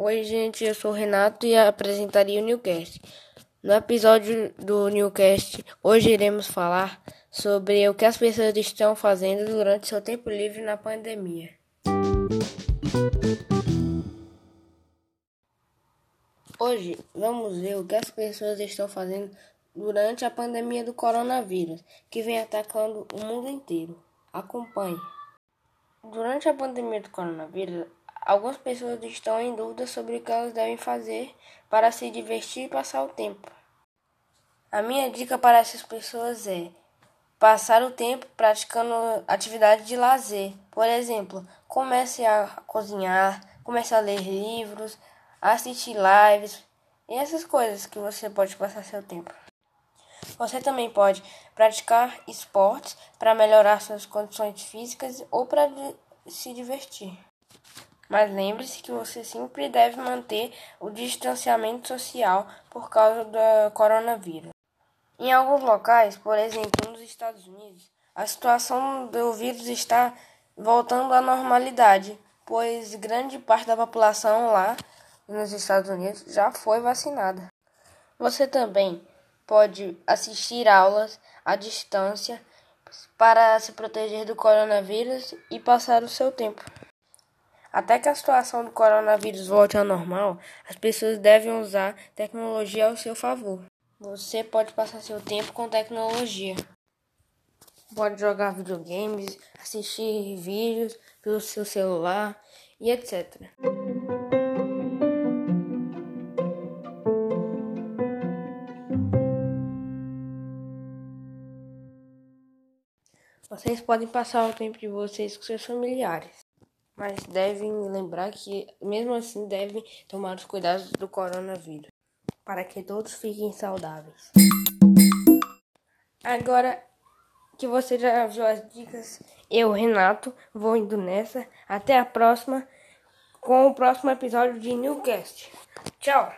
Oi, gente, eu sou o Renato e apresentaria o Newcast. No episódio do Newcast, hoje iremos falar sobre o que as pessoas estão fazendo durante seu tempo livre na pandemia. Hoje vamos ver o que as pessoas estão fazendo durante a pandemia do coronavírus, que vem atacando o mundo inteiro. Acompanhe. Durante a pandemia do coronavírus, Algumas pessoas estão em dúvida sobre o que elas devem fazer para se divertir e passar o tempo. A minha dica para essas pessoas é passar o tempo praticando atividades de lazer. Por exemplo, comece a cozinhar, comece a ler livros, assistir lives e essas coisas que você pode passar seu tempo. Você também pode praticar esportes para melhorar suas condições físicas ou para se divertir. Mas lembre-se que você sempre deve manter o distanciamento social por causa do coronavírus. Em alguns locais, por exemplo nos Estados Unidos, a situação do vírus está voltando à normalidade, pois grande parte da população lá nos Estados Unidos já foi vacinada. Você também pode assistir aulas à distância para se proteger do coronavírus e passar o seu tempo. Até que a situação do coronavírus volte ao normal, as pessoas devem usar tecnologia ao seu favor. Você pode passar seu tempo com tecnologia. Pode jogar videogames, assistir vídeos pelo seu celular e etc. Vocês podem passar o tempo de vocês com seus familiares mas devem lembrar que, mesmo assim, devem tomar os cuidados do coronavírus para que todos fiquem saudáveis. Agora que você já viu as dicas, eu, Renato, vou indo nessa. Até a próxima com o próximo episódio de Newcast. Tchau!